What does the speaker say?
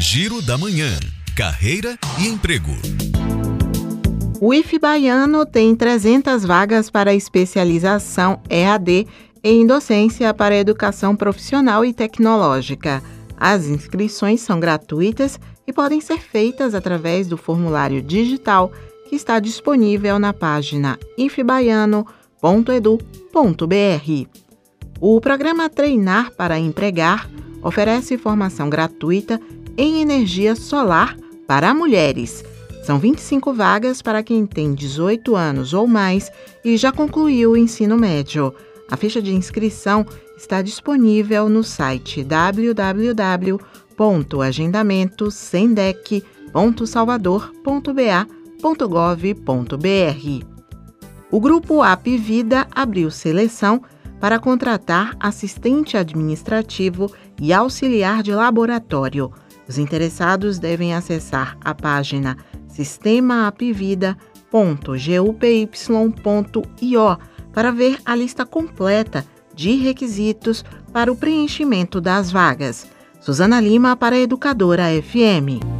Giro da Manhã. Carreira e emprego. O IF Baiano tem 300 vagas para especialização EAD em docência para educação profissional e tecnológica. As inscrições são gratuitas e podem ser feitas através do formulário digital que está disponível na página infbaiano.edu.br. O programa Treinar para Empregar oferece formação gratuita em energia solar para mulheres. São 25 vagas para quem tem 18 anos ou mais e já concluiu o ensino médio. A ficha de inscrição está disponível no site www.agendamentos.sendec.salvador.ba.gov.br. O grupo AP Vida abriu seleção para contratar assistente administrativo e auxiliar de laboratório. Os interessados devem acessar a página sistemaapvida.gupy.io para ver a lista completa de requisitos para o preenchimento das vagas. Suzana Lima para a Educadora FM.